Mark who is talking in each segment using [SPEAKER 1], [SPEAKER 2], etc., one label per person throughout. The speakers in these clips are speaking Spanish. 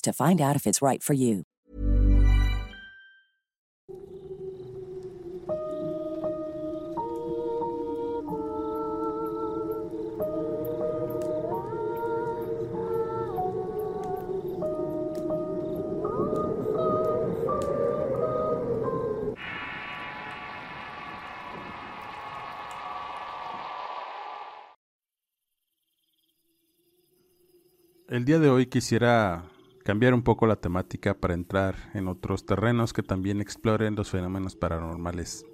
[SPEAKER 1] to find out if it's right for you.
[SPEAKER 2] El día de hoy quisiera cambiar un poco la temática para entrar en otros terrenos que también exploren los fenómenos paranormales.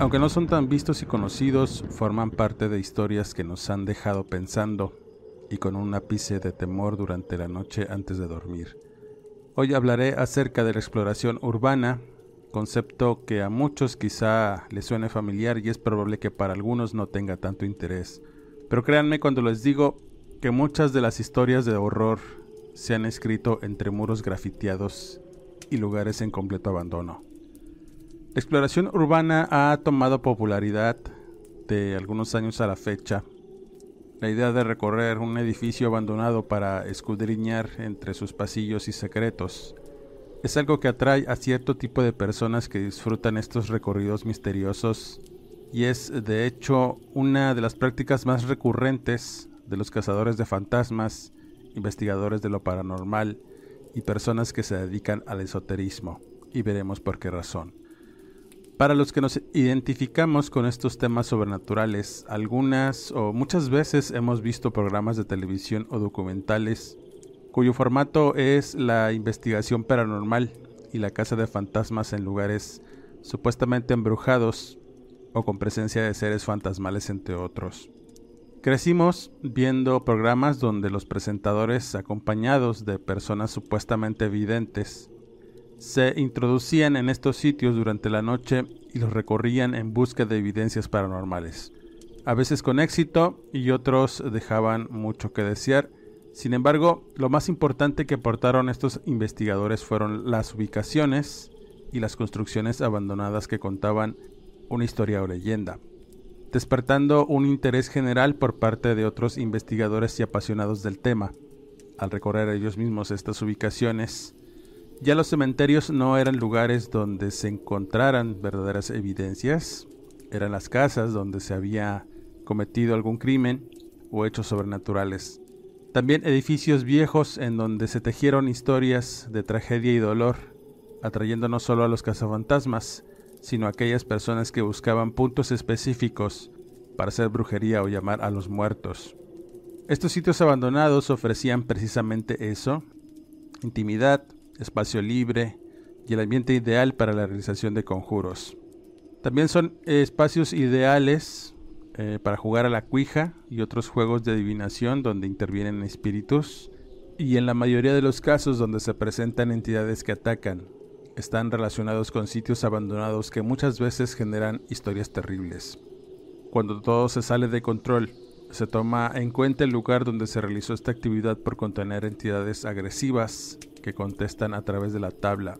[SPEAKER 2] Aunque no son tan vistos y conocidos, forman parte de historias que nos han dejado pensando y con un ápice de temor durante la noche antes de dormir. Hoy hablaré acerca de la exploración urbana, concepto que a muchos quizá les suene familiar y es probable que para algunos no tenga tanto interés. Pero créanme cuando les digo que muchas de las historias de horror se han escrito entre muros grafiteados y lugares en completo abandono. La exploración urbana ha tomado popularidad de algunos años a la fecha. La idea de recorrer un edificio abandonado para escudriñar entre sus pasillos y secretos es algo que atrae a cierto tipo de personas que disfrutan estos recorridos misteriosos y es de hecho una de las prácticas más recurrentes de los cazadores de fantasmas, investigadores de lo paranormal y personas que se dedican al esoterismo, y veremos por qué razón. Para los que nos identificamos con estos temas sobrenaturales, algunas o muchas veces hemos visto programas de televisión o documentales cuyo formato es la investigación paranormal y la caza de fantasmas en lugares supuestamente embrujados o con presencia de seres fantasmales entre otros. Crecimos viendo programas donde los presentadores, acompañados de personas supuestamente videntes, se introducían en estos sitios durante la noche y los recorrían en busca de evidencias paranormales. A veces con éxito y otros dejaban mucho que desear. Sin embargo, lo más importante que aportaron estos investigadores fueron las ubicaciones y las construcciones abandonadas que contaban una historia o leyenda despertando un interés general por parte de otros investigadores y apasionados del tema. Al recorrer ellos mismos estas ubicaciones, ya los cementerios no eran lugares donde se encontraran verdaderas evidencias, eran las casas donde se había cometido algún crimen o hechos sobrenaturales. También edificios viejos en donde se tejieron historias de tragedia y dolor, atrayendo no solo a los cazafantasmas, sino aquellas personas que buscaban puntos específicos para hacer brujería o llamar a los muertos. Estos sitios abandonados ofrecían precisamente eso, intimidad, espacio libre y el ambiente ideal para la realización de conjuros. También son espacios ideales eh, para jugar a la cuija y otros juegos de adivinación donde intervienen espíritus y en la mayoría de los casos donde se presentan entidades que atacan están relacionados con sitios abandonados que muchas veces generan historias terribles. Cuando todo se sale de control, se toma en cuenta el lugar donde se realizó esta actividad por contener entidades agresivas que contestan a través de la tabla.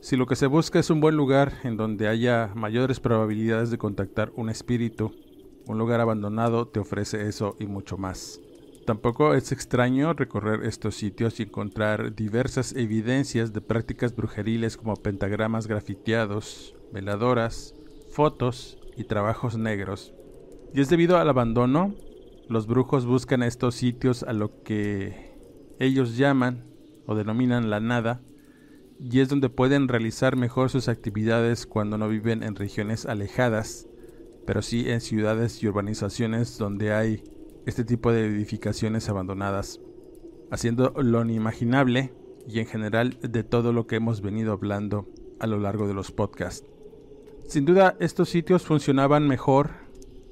[SPEAKER 2] Si lo que se busca es un buen lugar en donde haya mayores probabilidades de contactar un espíritu, un lugar abandonado te ofrece eso y mucho más. Tampoco es extraño recorrer estos sitios y encontrar diversas evidencias de prácticas brujeriles como pentagramas grafiteados, veladoras, fotos y trabajos negros. Y es debido al abandono, los brujos buscan estos sitios a lo que ellos llaman o denominan la nada, y es donde pueden realizar mejor sus actividades cuando no viven en regiones alejadas, pero sí en ciudades y urbanizaciones donde hay este tipo de edificaciones abandonadas, haciendo lo inimaginable y en general de todo lo que hemos venido hablando a lo largo de los podcasts. Sin duda estos sitios funcionaban mejor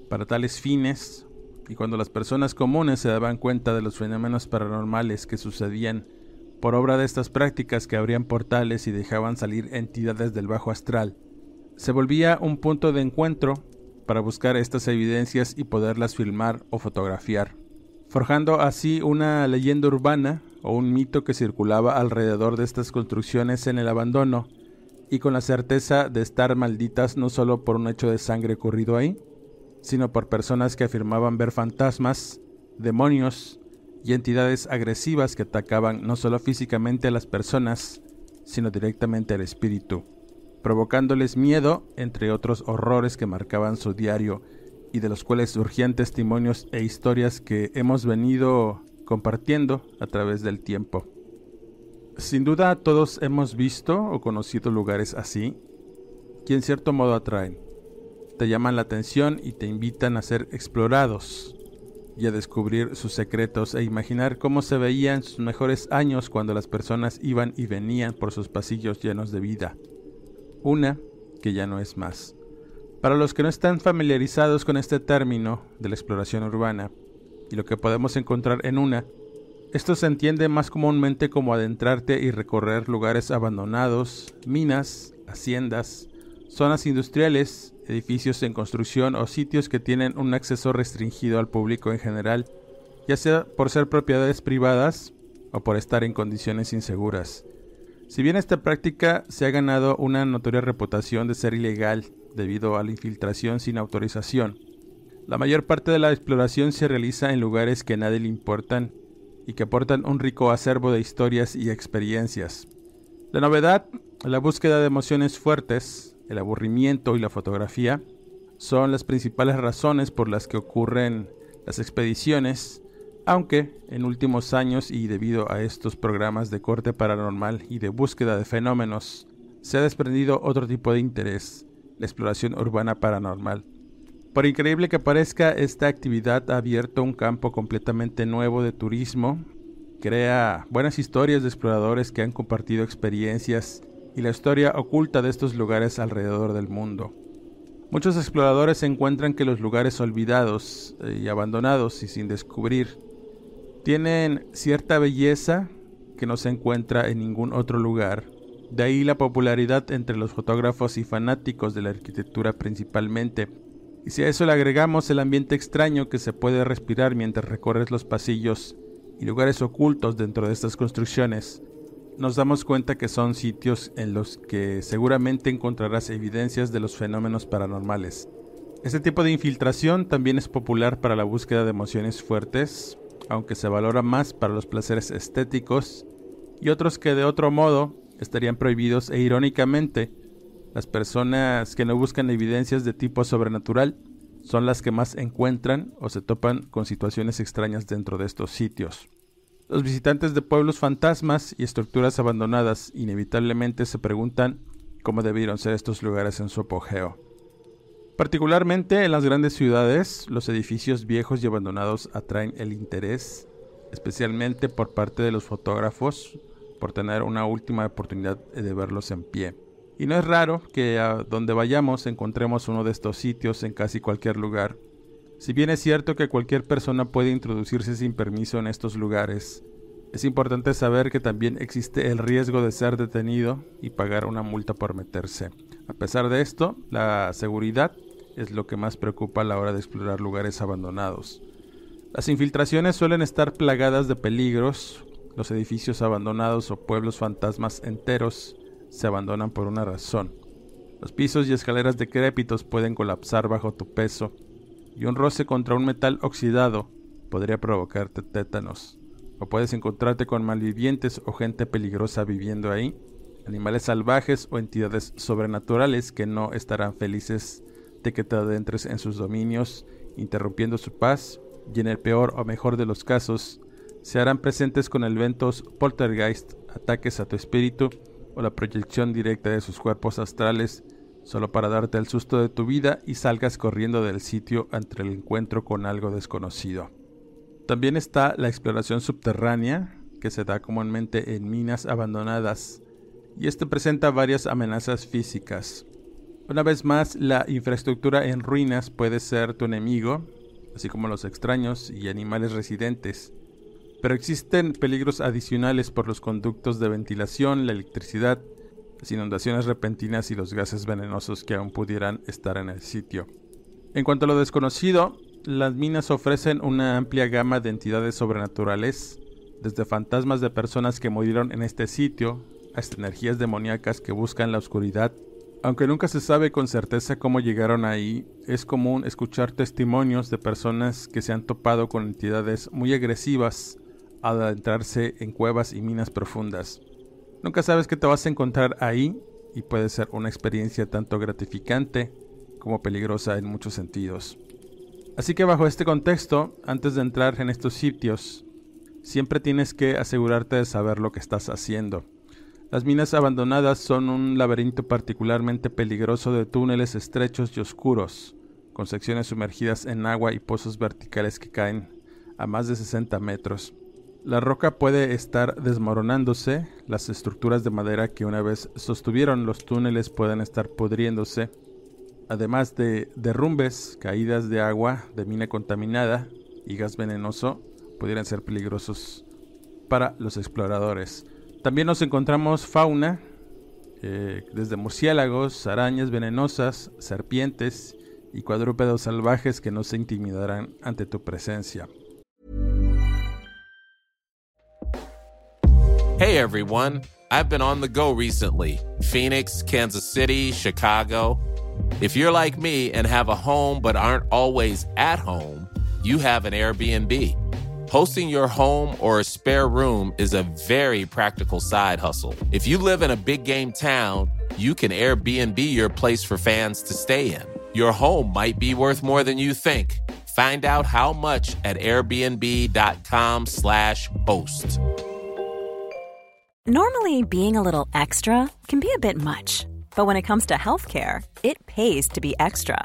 [SPEAKER 2] para tales fines y cuando las personas comunes se daban cuenta de los fenómenos paranormales que sucedían por obra de estas prácticas que abrían portales y dejaban salir entidades del bajo astral, se volvía un punto de encuentro para buscar estas evidencias y poderlas filmar o fotografiar, forjando así una leyenda urbana o un mito que circulaba alrededor de estas construcciones en el abandono, y con la certeza de estar malditas no solo por un hecho de sangre ocurrido ahí, sino por personas que afirmaban ver fantasmas, demonios y entidades agresivas que atacaban no solo físicamente a las personas, sino directamente al espíritu, provocándoles miedo, entre otros horrores que marcaban su diario y de los cuales surgían testimonios e historias que hemos venido compartiendo a través del tiempo. Sin duda todos hemos visto o conocido lugares así, que en cierto modo atraen, te llaman la atención y te invitan a ser explorados y a descubrir sus secretos e imaginar cómo se veían sus mejores años cuando las personas iban y venían por sus pasillos llenos de vida. Una que ya no es más. Para los que no están familiarizados con este término de la exploración urbana, y lo que podemos encontrar en una. Esto se entiende más comúnmente como adentrarte y recorrer lugares abandonados, minas, haciendas, zonas industriales, edificios en construcción o sitios que tienen un acceso restringido al público en general, ya sea por ser propiedades privadas o por estar en condiciones inseguras. Si bien esta práctica se ha ganado una notoria reputación de ser ilegal debido a la infiltración sin autorización, la mayor parte de la exploración se realiza en lugares que a nadie le importan y que aportan un rico acervo de historias y experiencias. La novedad, la búsqueda de emociones fuertes, el aburrimiento y la fotografía son las principales razones por las que ocurren las expediciones, aunque en últimos años y debido a estos programas de corte paranormal y de búsqueda de fenómenos, se ha desprendido otro tipo de interés, la exploración urbana paranormal. Por increíble que parezca, esta actividad ha abierto un campo completamente nuevo de turismo, crea buenas historias de exploradores que han compartido experiencias y la historia oculta de estos lugares alrededor del mundo. Muchos exploradores encuentran que los lugares olvidados eh, y abandonados y sin descubrir tienen cierta belleza que no se encuentra en ningún otro lugar. De ahí la popularidad entre los fotógrafos y fanáticos de la arquitectura principalmente, y si a eso le agregamos el ambiente extraño que se puede respirar mientras recorres los pasillos y lugares ocultos dentro de estas construcciones, nos damos cuenta que son sitios en los que seguramente encontrarás evidencias de los fenómenos paranormales. Este tipo de infiltración también es popular para la búsqueda de emociones fuertes, aunque se valora más para los placeres estéticos y otros que de otro modo estarían prohibidos e irónicamente las personas que no buscan evidencias de tipo sobrenatural son las que más encuentran o se topan con situaciones extrañas dentro de estos sitios. Los visitantes de pueblos fantasmas y estructuras abandonadas inevitablemente se preguntan cómo debieron ser estos lugares en su apogeo. Particularmente en las grandes ciudades, los edificios viejos y abandonados atraen el interés, especialmente por parte de los fotógrafos, por tener una última oportunidad de verlos en pie. Y no es raro que a donde vayamos encontremos uno de estos sitios en casi cualquier lugar. Si bien es cierto que cualquier persona puede introducirse sin permiso en estos lugares, es importante saber que también existe el riesgo de ser detenido y pagar una multa por meterse. A pesar de esto, la seguridad es lo que más preocupa a la hora de explorar lugares abandonados. Las infiltraciones suelen estar plagadas de peligros, los edificios abandonados o pueblos fantasmas enteros se abandonan por una razón. Los pisos y escaleras decrépitos pueden colapsar bajo tu peso y un roce contra un metal oxidado podría provocarte tétanos. O puedes encontrarte con malvivientes o gente peligrosa viviendo ahí, animales salvajes o entidades sobrenaturales que no estarán felices de que te adentres en sus dominios, interrumpiendo su paz, y en el peor o mejor de los casos, se harán presentes con eventos poltergeist, ataques a tu espíritu o la proyección directa de sus cuerpos astrales solo para darte el susto de tu vida y salgas corriendo del sitio ante el encuentro con algo desconocido. También está la exploración subterránea, que se da comúnmente en minas abandonadas, y esto presenta varias amenazas físicas. Una vez más, la infraestructura en ruinas puede ser tu enemigo, así como los extraños y animales residentes. Pero existen peligros adicionales por los conductos de ventilación, la electricidad, las inundaciones repentinas y los gases venenosos que aún pudieran estar en el sitio. En cuanto a lo desconocido, las minas ofrecen una amplia gama de entidades sobrenaturales, desde fantasmas de personas que murieron en este sitio, hasta energías demoníacas que buscan la oscuridad. Aunque nunca se sabe con certeza cómo llegaron ahí, es común escuchar testimonios de personas que se han topado con entidades muy agresivas al adentrarse en cuevas y minas profundas. Nunca sabes qué te vas a encontrar ahí y puede ser una experiencia tanto gratificante como peligrosa en muchos sentidos. Así que bajo este contexto, antes de entrar en estos sitios, siempre tienes que asegurarte de saber lo que estás haciendo. Las minas abandonadas son un laberinto particularmente peligroso de túneles estrechos y oscuros, con secciones sumergidas en agua y pozos verticales que caen a más de 60 metros. La roca puede estar desmoronándose, las estructuras de madera que una vez sostuvieron los túneles pueden estar pudriéndose, además de derrumbes, caídas de agua, de mina contaminada y gas venenoso, pudieran ser peligrosos para los exploradores. También nos encontramos fauna, eh, desde murciélagos, arañas venenosas, serpientes y cuadrúpedos salvajes que no se intimidarán ante tu presencia.
[SPEAKER 3] Hey everyone, I've been on the go recently Phoenix, Kansas City, Chicago. If you're like me and have a home but aren't always at home, you have an Airbnb. Hosting your home or a spare room is a very practical side hustle. If you live in a big game town, you can Airbnb your place for fans to stay in. Your home might be worth more than you think. Find out how much at airbnb.com/slash host.
[SPEAKER 4] Normally, being a little extra can be a bit much, but when it comes to healthcare, it pays to be extra.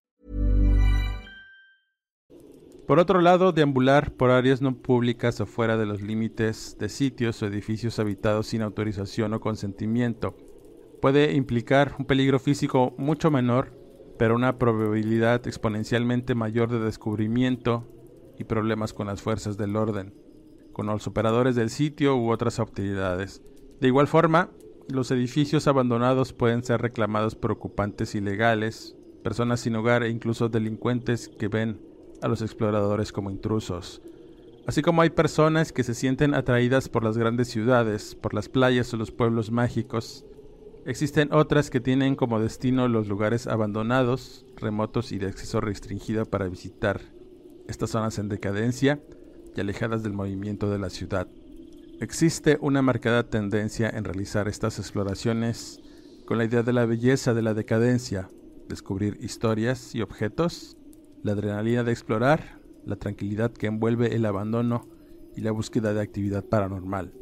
[SPEAKER 2] Por otro lado, deambular por áreas no públicas o fuera de los límites de sitios o edificios habitados sin autorización o consentimiento puede implicar un peligro físico mucho menor, pero una probabilidad exponencialmente mayor de descubrimiento y problemas con las fuerzas del orden, con los operadores del sitio u otras autoridades. De igual forma, los edificios abandonados pueden ser reclamados por ocupantes ilegales, personas sin hogar e incluso delincuentes que ven a los exploradores como intrusos. Así como hay personas que se sienten atraídas por las grandes ciudades, por las playas o los pueblos mágicos, existen otras que tienen como destino los lugares abandonados, remotos y de acceso restringido para visitar estas zonas en decadencia y alejadas del movimiento de la ciudad. Existe una marcada tendencia en realizar estas exploraciones con la idea de la belleza de la decadencia, descubrir historias y objetos la adrenalina de explorar, la tranquilidad que envuelve el abandono y la búsqueda de actividad paranormal.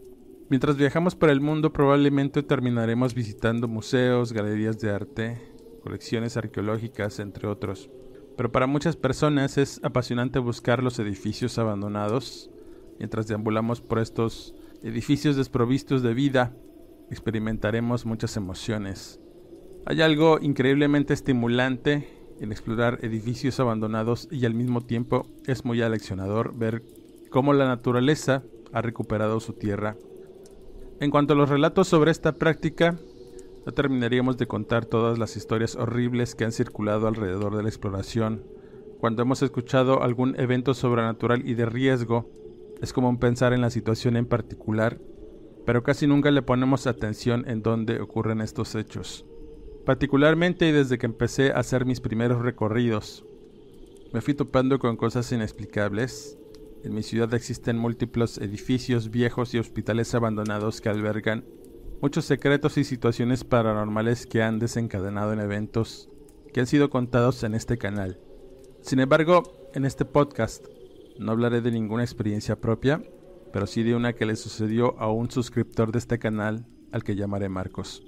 [SPEAKER 2] Mientras viajamos por el mundo probablemente terminaremos visitando museos, galerías de arte, colecciones arqueológicas, entre otros. Pero para muchas personas es apasionante buscar los edificios abandonados. Mientras deambulamos por estos edificios desprovistos de vida, experimentaremos muchas emociones. Hay algo increíblemente estimulante en explorar edificios abandonados y al mismo tiempo es muy aleccionador ver cómo la naturaleza ha recuperado su tierra. En cuanto a los relatos sobre esta práctica, no terminaríamos de contar todas las historias horribles que han circulado alrededor de la exploración. Cuando hemos escuchado algún evento sobrenatural y de riesgo, es común pensar en la situación en particular, pero casi nunca le ponemos atención en dónde ocurren estos hechos particularmente desde que empecé a hacer mis primeros recorridos. me fui topando con cosas inexplicables. En mi ciudad existen múltiples edificios viejos y hospitales abandonados que albergan muchos secretos y situaciones paranormales que han desencadenado en eventos que han sido contados en este canal. Sin embargo, en este podcast no hablaré de ninguna experiencia propia, pero sí de una que le sucedió a un suscriptor de este canal al que llamaré Marcos.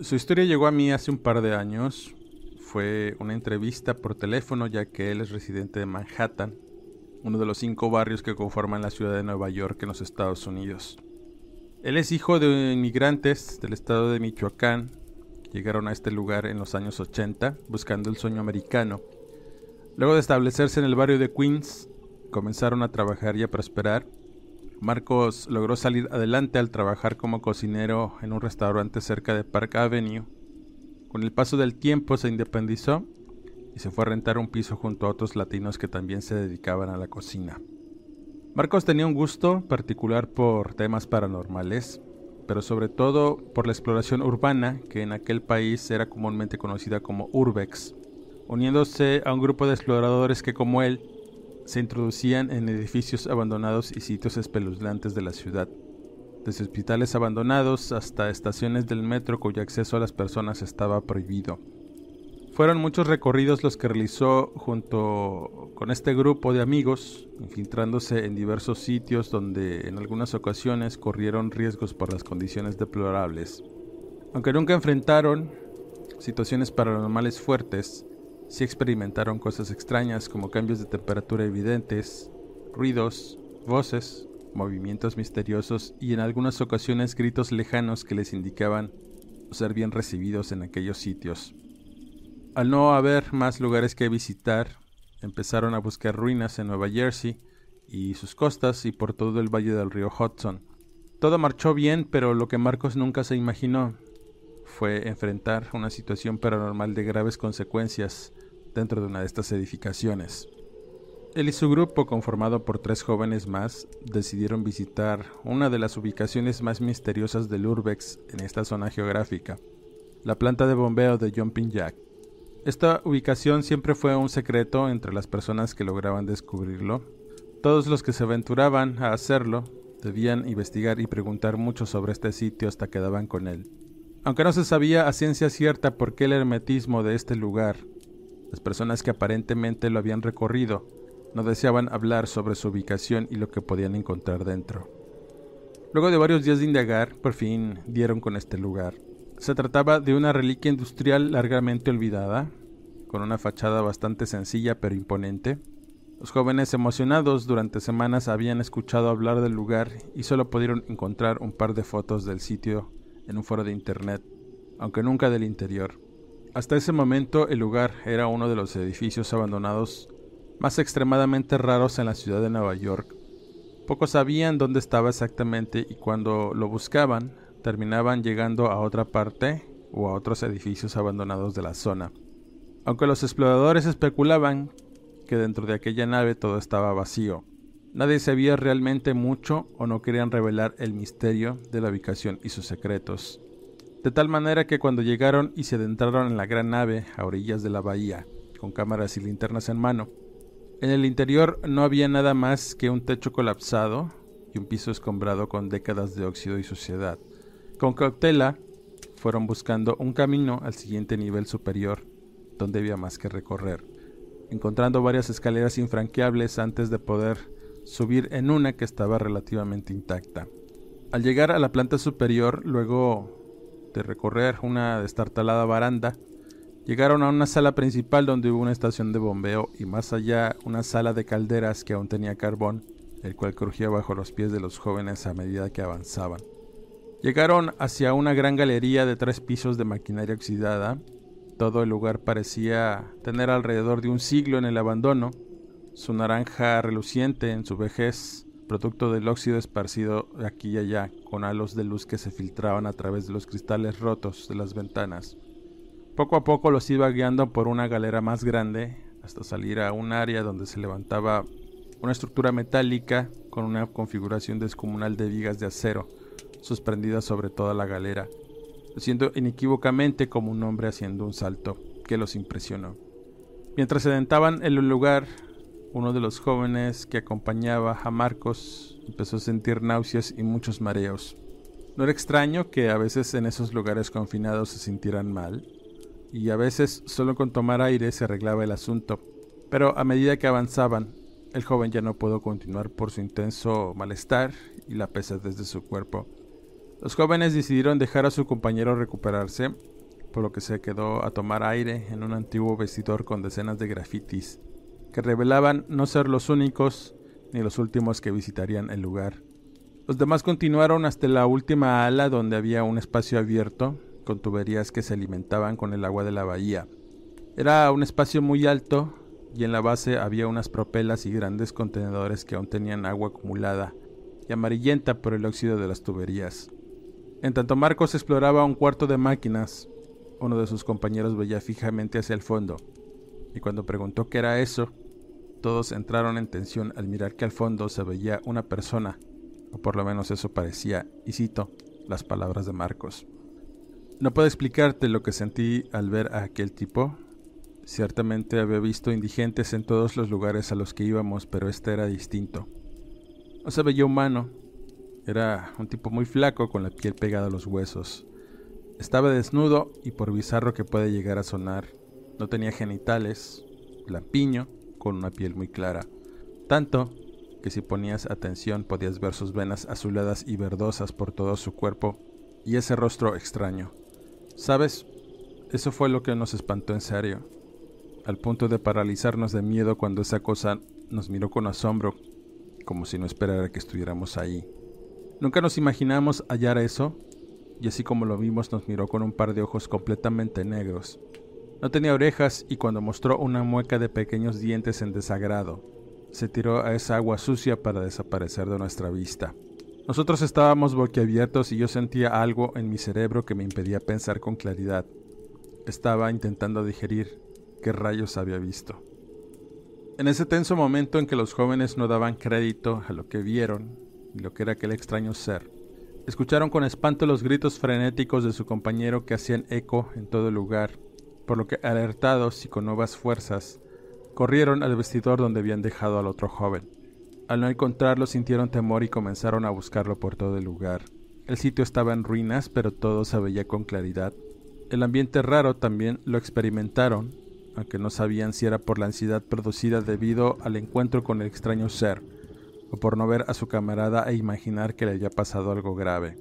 [SPEAKER 2] Su historia llegó a mí hace un par de años. Fue una entrevista por teléfono ya que él es residente de Manhattan, uno de los cinco barrios que conforman la ciudad de Nueva York en los Estados Unidos. Él es hijo de inmigrantes del estado de Michoacán llegaron a este lugar en los años 80 buscando el sueño americano. Luego de establecerse en el barrio de Queens, comenzaron a trabajar y a prosperar Marcos logró salir adelante al trabajar como cocinero en un restaurante cerca de Park Avenue. Con el paso del tiempo se independizó y se fue a rentar un piso junto a otros latinos que también se dedicaban a la cocina. Marcos tenía un gusto particular por temas paranormales, pero sobre todo por la exploración urbana, que en aquel país era comúnmente conocida como Urbex, uniéndose a un grupo de exploradores que como él se introducían en edificios abandonados y sitios espeluznantes de la ciudad, desde hospitales abandonados hasta estaciones del metro cuyo acceso a las personas estaba prohibido. Fueron muchos recorridos los que realizó junto con este grupo de amigos, infiltrándose en diversos sitios donde en algunas ocasiones corrieron riesgos por las condiciones deplorables. Aunque nunca enfrentaron situaciones paranormales fuertes, sí experimentaron cosas extrañas como cambios de temperatura evidentes, ruidos, voces, movimientos misteriosos y en algunas ocasiones gritos lejanos que les indicaban ser bien recibidos en aquellos sitios. Al no haber más lugares que visitar, empezaron a buscar ruinas en Nueva Jersey y sus costas y por todo el valle del río Hudson. Todo marchó bien, pero lo que Marcos nunca se imaginó fue enfrentar una situación paranormal de graves consecuencias dentro de una de estas edificaciones. Él y su grupo, conformado por tres jóvenes más, decidieron visitar una de las ubicaciones más misteriosas del Urbex en esta zona geográfica, la planta de bombeo de Jumping Jack. Esta ubicación siempre fue un secreto entre las personas que lograban descubrirlo. Todos los que se aventuraban a hacerlo debían investigar y preguntar mucho sobre este sitio hasta que daban con él. Aunque no se sabía a ciencia cierta por qué el hermetismo de este lugar las personas que aparentemente lo habían recorrido no deseaban hablar sobre su ubicación y lo que podían encontrar dentro. Luego de varios días de indagar, por fin dieron con este lugar. Se trataba de una reliquia industrial largamente olvidada, con una fachada bastante sencilla pero imponente. Los jóvenes emocionados durante semanas habían escuchado hablar del lugar y solo pudieron encontrar un par de fotos del sitio en un foro de internet, aunque nunca del interior. Hasta ese momento el lugar era uno de los edificios abandonados más extremadamente raros en la ciudad de Nueva York. Pocos sabían dónde estaba exactamente y cuando lo buscaban terminaban llegando a otra parte o a otros edificios abandonados de la zona. Aunque los exploradores especulaban que dentro de aquella nave todo estaba vacío, nadie sabía realmente mucho o no querían revelar el misterio de la ubicación y sus secretos de tal manera que cuando llegaron y se adentraron en la gran nave a orillas de la bahía, con cámaras y linternas en mano, en el interior no había nada más que un techo colapsado y un piso escombrado con décadas de óxido y suciedad. Con cautela, fueron buscando un camino al siguiente nivel superior, donde había más que recorrer, encontrando varias escaleras infranqueables antes de poder subir en una que estaba relativamente intacta. Al llegar a la planta superior, luego de recorrer una destartalada baranda, llegaron a una sala principal donde hubo una estación de bombeo y más allá una sala de calderas que aún tenía carbón, el cual crujía bajo los pies de los jóvenes a medida que avanzaban. Llegaron hacia una gran galería de tres pisos de maquinaria oxidada. Todo el lugar parecía tener alrededor de un siglo en el abandono. Su naranja reluciente en su vejez producto del óxido esparcido aquí y allá, con halos de luz que se filtraban a través de los cristales rotos de las ventanas. Poco a poco los iba guiando por una galera más grande hasta salir a un área donde se levantaba una estructura metálica con una configuración descomunal de vigas de acero suspendidas sobre toda la galera, siendo inequívocamente como un hombre haciendo un salto que los impresionó. Mientras se sentaban en el lugar, uno de los jóvenes que acompañaba a Marcos empezó a sentir náuseas y muchos mareos. No era extraño que a veces en esos lugares confinados se sintieran mal, y a veces solo con tomar aire se arreglaba el asunto, pero a medida que avanzaban, el joven ya no pudo continuar por su intenso malestar y la pesadez de su cuerpo. Los jóvenes decidieron dejar a su compañero recuperarse, por lo que se quedó a tomar aire en un antiguo vestidor con decenas de grafitis, que revelaban no ser los únicos ni los últimos que visitarían el lugar. Los demás continuaron hasta la última ala donde había un espacio abierto, con tuberías que se alimentaban con el agua de la bahía. Era un espacio muy alto y en la base había unas propelas y grandes contenedores que aún tenían agua acumulada y amarillenta por el óxido de las tuberías. En tanto Marcos exploraba un cuarto de máquinas, uno de sus compañeros veía fijamente hacia el fondo, y cuando preguntó qué era eso, todos entraron en tensión al mirar que al fondo se veía una persona, o por lo menos eso parecía, y cito las palabras de Marcos. No puedo explicarte lo que sentí al ver a aquel tipo. Ciertamente había visto indigentes en todos los lugares a los que íbamos, pero este era distinto. No se veía humano, era un tipo muy flaco con la piel pegada a los huesos. Estaba desnudo y por bizarro que puede llegar a sonar, no tenía genitales, lampiño, con una piel muy clara. Tanto que si ponías atención podías ver sus venas azuladas y verdosas por todo su cuerpo y ese rostro extraño. ¿Sabes? Eso fue lo que nos espantó en serio, al punto de paralizarnos de miedo cuando esa cosa nos miró con asombro, como si no esperara que estuviéramos ahí. Nunca nos imaginamos hallar eso, y así como lo vimos nos miró con un par de ojos completamente negros. No tenía orejas y cuando mostró una mueca de pequeños dientes en desagrado, se tiró a esa agua sucia para desaparecer de nuestra vista. Nosotros estábamos boquiabiertos y yo sentía algo en mi cerebro que me impedía pensar con claridad. Estaba intentando digerir qué rayos había visto. En ese tenso momento en que los jóvenes no daban crédito a lo que vieron, y lo que era aquel extraño ser. Escucharon con espanto los gritos frenéticos de su compañero que hacían eco en todo el lugar, por lo que alertados y con nuevas fuerzas, corrieron al vestidor donde habían dejado al otro joven. Al no encontrarlo sintieron temor y comenzaron a buscarlo por todo el lugar. El sitio estaba en ruinas, pero todo se veía con claridad. El ambiente raro también lo experimentaron, aunque no sabían si era por la ansiedad producida debido al encuentro con el extraño ser, o por no ver a su camarada e imaginar que le había pasado algo grave.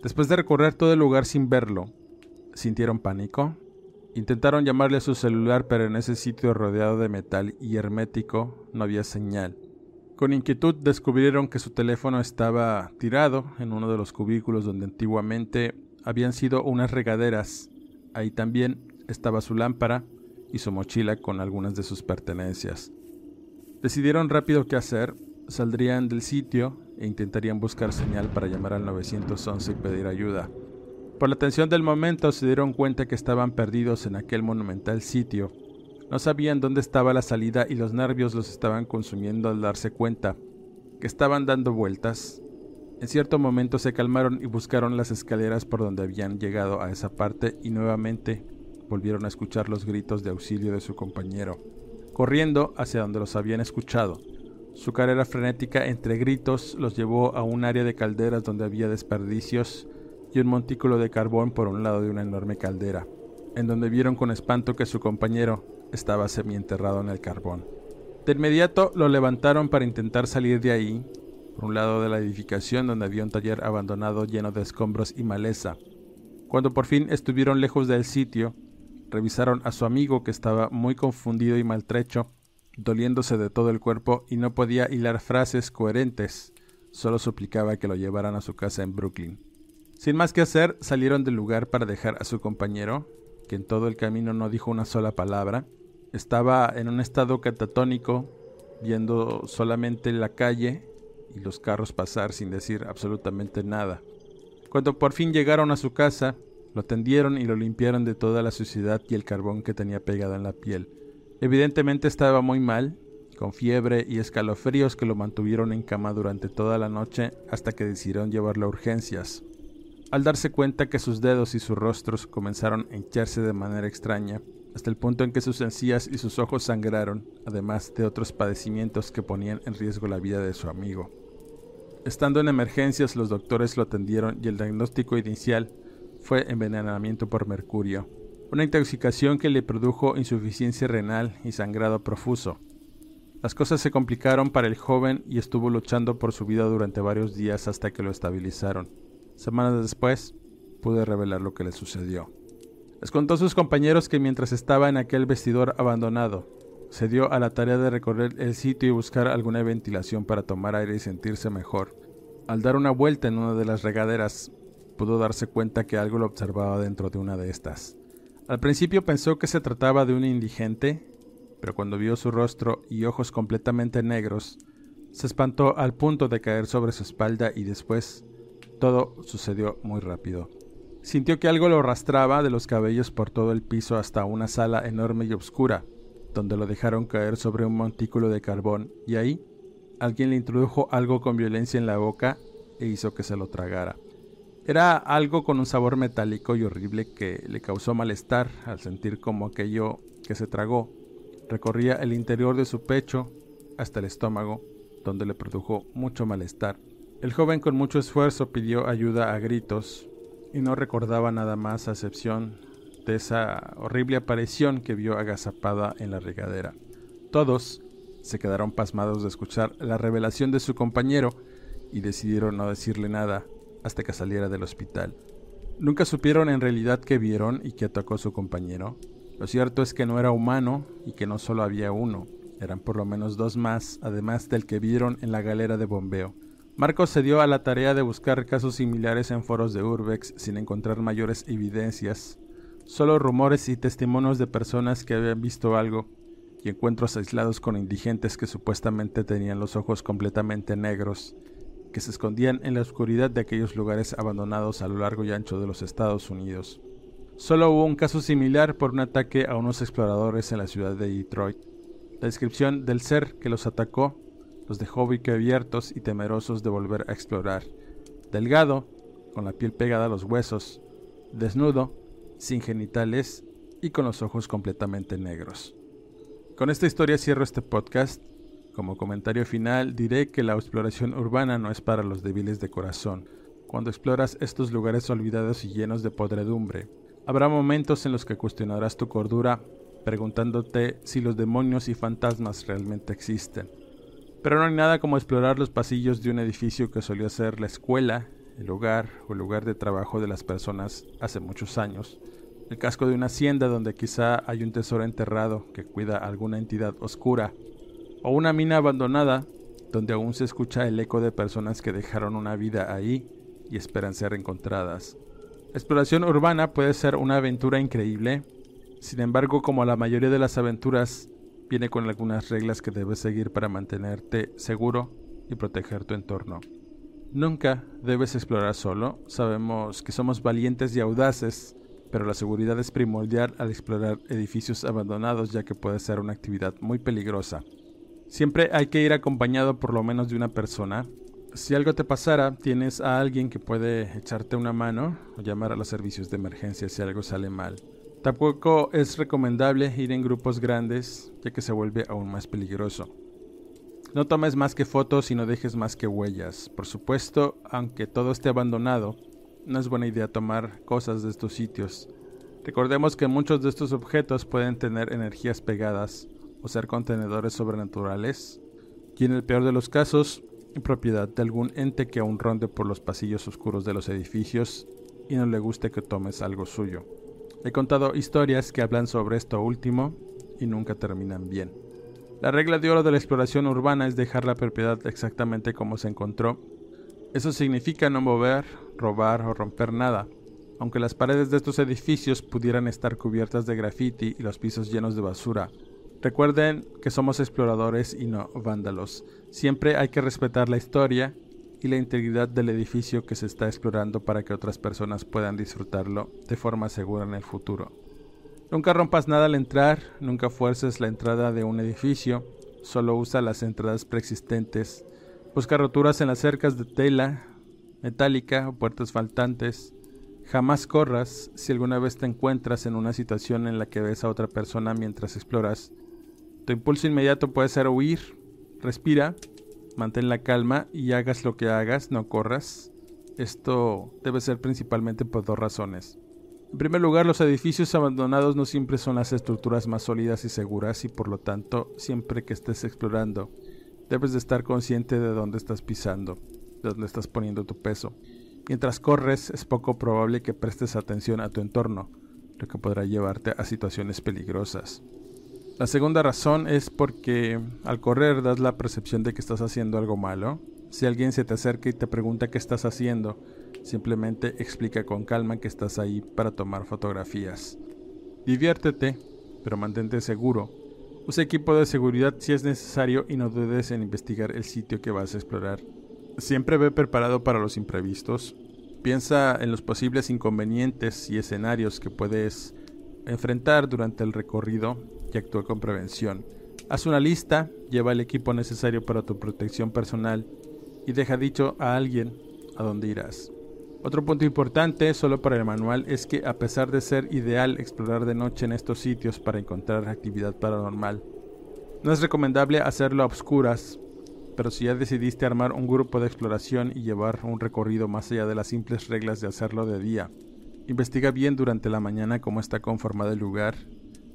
[SPEAKER 2] Después de recorrer todo el lugar sin verlo, sintieron pánico. Intentaron llamarle a su celular, pero en ese sitio rodeado de metal y hermético no había señal. Con inquietud descubrieron que su teléfono estaba tirado en uno de los cubículos donde antiguamente habían sido unas regaderas. Ahí también estaba su lámpara y su mochila con algunas de sus pertenencias. Decidieron rápido qué hacer saldrían del sitio e intentarían buscar señal para llamar al 911 y pedir ayuda. Por la tensión del momento se dieron cuenta que estaban perdidos en aquel monumental sitio. No sabían dónde estaba la salida y los nervios los estaban consumiendo al darse cuenta que estaban dando vueltas. En cierto momento se calmaron y buscaron las escaleras por donde habían llegado a esa parte y nuevamente volvieron a escuchar los gritos de auxilio de su compañero, corriendo hacia donde los habían escuchado. Su carrera frenética entre gritos los llevó a un área de calderas donde había desperdicios y un montículo de carbón por un lado de una enorme caldera, en donde vieron con espanto que su compañero estaba semienterrado en el carbón. De inmediato lo levantaron para intentar salir de ahí, por un lado de la edificación donde había un taller abandonado lleno de escombros y maleza. Cuando por fin estuvieron lejos del sitio, revisaron a su amigo que estaba muy confundido y maltrecho doliéndose de todo el cuerpo y no podía hilar frases coherentes, solo suplicaba que lo llevaran a su casa en Brooklyn. Sin más que hacer, salieron del lugar para dejar a su compañero, que en todo el camino no dijo una sola palabra. Estaba en un estado catatónico, viendo solamente la calle y los carros pasar sin decir absolutamente nada. Cuando por fin llegaron a su casa, lo tendieron y lo limpiaron de toda la suciedad y el carbón que tenía pegado en la piel. Evidentemente estaba muy mal, con fiebre y escalofríos que lo mantuvieron en cama durante toda la noche hasta que decidieron llevarlo a urgencias. Al darse cuenta que sus dedos y sus rostros comenzaron a hincharse de manera extraña, hasta el punto en que sus encías y sus ojos sangraron, además de otros padecimientos que ponían en riesgo la vida de su amigo. Estando en emergencias, los doctores lo atendieron y el diagnóstico inicial fue envenenamiento por mercurio, una intoxicación que le produjo insuficiencia renal y sangrado profuso. Las cosas se complicaron para el joven y estuvo luchando por su vida durante varios días hasta que lo estabilizaron. Semanas después, pude revelar lo que le sucedió. Les contó a sus compañeros que mientras estaba en aquel vestidor abandonado, se dio a la tarea de recorrer el sitio y buscar alguna ventilación para tomar aire y sentirse mejor. Al dar una vuelta en una de las regaderas, pudo darse cuenta que algo lo observaba dentro de una de estas. Al principio pensó que se trataba de un indigente, pero cuando vio su rostro y ojos completamente negros, se espantó al punto de caer sobre su espalda y después todo sucedió muy rápido. Sintió que algo lo arrastraba de los cabellos por todo el piso hasta una sala enorme y oscura, donde lo dejaron caer sobre un montículo de carbón y ahí alguien le introdujo algo con violencia en la boca e hizo que se lo tragara. Era algo con un sabor metálico y horrible que le causó malestar al sentir como aquello que se tragó recorría el interior de su pecho hasta el estómago, donde le produjo mucho malestar. El joven con mucho esfuerzo pidió ayuda a gritos y no recordaba nada más a excepción de esa horrible aparición que vio agazapada en la regadera. Todos se quedaron pasmados de escuchar la revelación de su compañero y decidieron no decirle nada hasta que saliera del hospital. Nunca supieron en realidad qué vieron y qué atacó a su compañero, lo cierto es que no era humano y que no solo había uno, eran por lo menos dos más, además del que vieron en la galera de bombeo. Marcos se dio a la tarea de buscar casos similares en foros de Urbex sin encontrar mayores evidencias, solo rumores y testimonios de personas que habían visto algo y encuentros aislados con indigentes que supuestamente tenían los ojos completamente negros, que se escondían en la oscuridad de aquellos lugares abandonados a lo largo y ancho de los Estados Unidos. Solo hubo un caso similar por un ataque a unos exploradores en la ciudad de Detroit. La descripción del ser que los atacó los dejó abiertos y temerosos de volver a explorar. Delgado, con la piel pegada a los huesos, desnudo, sin genitales y con los ojos completamente negros. Con esta historia cierro este podcast. Como comentario final diré que la exploración urbana no es para los débiles de corazón. Cuando exploras estos lugares olvidados y llenos de podredumbre, Habrá momentos en los que cuestionarás tu cordura preguntándote si los demonios y fantasmas realmente existen. Pero no hay nada como explorar los pasillos de un edificio que solía ser la escuela, el hogar o el lugar de trabajo de las personas hace muchos años, el casco de una hacienda donde quizá hay un tesoro enterrado que cuida alguna entidad oscura, o una mina abandonada donde aún se escucha el eco de personas que dejaron una vida ahí y esperan ser encontradas. Exploración urbana puede ser una aventura increíble, sin embargo como la mayoría de las aventuras viene con algunas reglas que debes seguir para mantenerte seguro y proteger tu entorno. Nunca debes explorar solo, sabemos que somos valientes y audaces, pero la seguridad es primordial al explorar edificios abandonados ya que puede ser una actividad muy peligrosa. Siempre hay que ir acompañado por lo menos de una persona, si algo te pasara, tienes a alguien que puede echarte una mano o llamar a los servicios de emergencia si algo sale mal. Tampoco es recomendable ir en grupos grandes, ya que se vuelve aún más peligroso. No tomes más que fotos y no dejes más que huellas. Por supuesto, aunque todo esté abandonado, no es buena idea tomar cosas de estos sitios. Recordemos que muchos de estos objetos pueden tener energías pegadas o ser contenedores sobrenaturales, y en el peor de los casos, propiedad de algún ente que aún ronde por los pasillos oscuros de los edificios y no le guste que tomes algo suyo. He contado historias que hablan sobre esto último y nunca terminan bien. La regla de oro de la exploración urbana es dejar la propiedad exactamente como se encontró. Eso significa no mover, robar o romper nada, aunque las paredes de estos edificios pudieran estar cubiertas de graffiti y los pisos llenos de basura. Recuerden que somos exploradores y no vándalos. Siempre hay que respetar la historia y la integridad del edificio que se está explorando para que otras personas puedan disfrutarlo de forma segura en el futuro. Nunca rompas nada al entrar, nunca fuerces la entrada de un edificio, solo usa las entradas preexistentes. Busca roturas en las cercas de tela metálica o puertas faltantes. Jamás corras si alguna vez te encuentras en una situación en la que ves a otra persona mientras exploras. Tu impulso inmediato puede ser huir. Respira, mantén la calma y hagas lo que hagas, no corras. Esto debe ser principalmente por dos razones. En primer lugar, los edificios abandonados no siempre son las estructuras más sólidas y seguras y por lo tanto, siempre que estés explorando, debes de estar consciente de dónde estás pisando, de dónde estás poniendo tu peso. Mientras corres es poco probable que prestes atención a tu entorno, lo que podrá llevarte a situaciones peligrosas. La segunda razón es porque al correr das la percepción de que estás haciendo algo malo. Si alguien se te acerca y te pregunta qué estás haciendo, simplemente explica con calma que estás ahí para tomar fotografías. Diviértete, pero mantente seguro. Usa equipo de seguridad si es necesario y no dudes en investigar el sitio que vas a explorar. Siempre ve preparado para los imprevistos. Piensa en los posibles inconvenientes y escenarios que puedes enfrentar durante el recorrido y actúa con prevención. Haz una lista, lleva el equipo necesario para tu protección personal y deja dicho a alguien a dónde irás. Otro punto importante, solo para el manual, es que a pesar de ser ideal explorar de noche en estos sitios para encontrar actividad paranormal, no es recomendable hacerlo a oscuras pero si ya decidiste armar un grupo de exploración y llevar un recorrido más allá de las simples reglas de hacerlo de día, investiga bien durante la mañana cómo está conformado el lugar.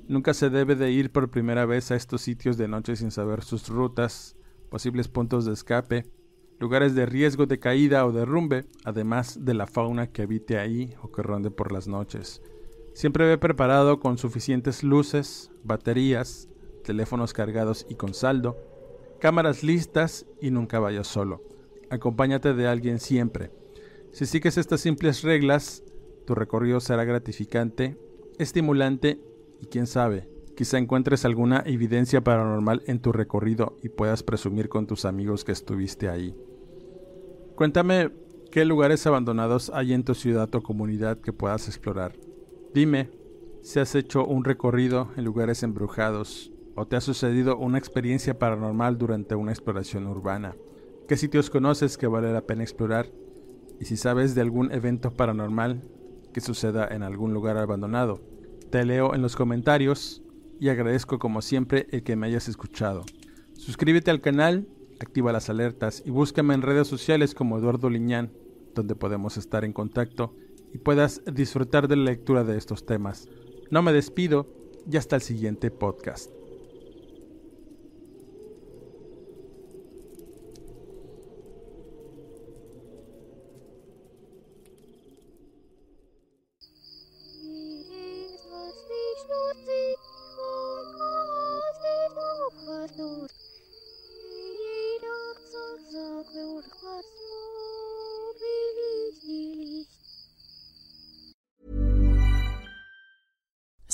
[SPEAKER 2] Nunca se debe de ir por primera vez a estos sitios de noche sin saber sus rutas, posibles puntos de escape, lugares de riesgo de caída o derrumbe, además de la fauna que habite ahí o que ronde por las noches. Siempre ve preparado con suficientes luces, baterías, teléfonos cargados y con saldo, cámaras listas y nunca vayas solo. Acompáñate de alguien siempre. Si sigues estas simples reglas, tu recorrido será gratificante, estimulante y quién sabe, quizá encuentres alguna evidencia paranormal en tu recorrido y puedas presumir con tus amigos que estuviste ahí. Cuéntame qué lugares abandonados hay en tu ciudad o comunidad que puedas explorar. Dime si has hecho un recorrido en lugares embrujados, ¿O te ha sucedido una experiencia paranormal durante una exploración urbana? ¿Qué sitios conoces que vale la pena explorar? Y si sabes de algún evento paranormal que suceda en algún lugar abandonado, te leo en los comentarios y agradezco como siempre el que me hayas escuchado. Suscríbete al canal, activa las alertas y búscame en redes sociales como Eduardo Liñán, donde podemos estar en contacto y puedas disfrutar de la lectura de estos temas. No me despido y hasta el siguiente podcast.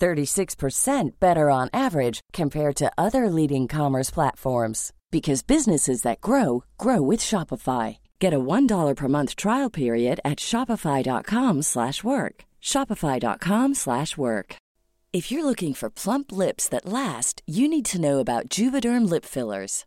[SPEAKER 1] 36% better on average compared to other leading commerce platforms because businesses that grow grow with Shopify. Get a $1 per month trial period at shopify.com/work. shopify.com/work. If you're looking for plump lips that last, you need to know about Juvederm lip fillers.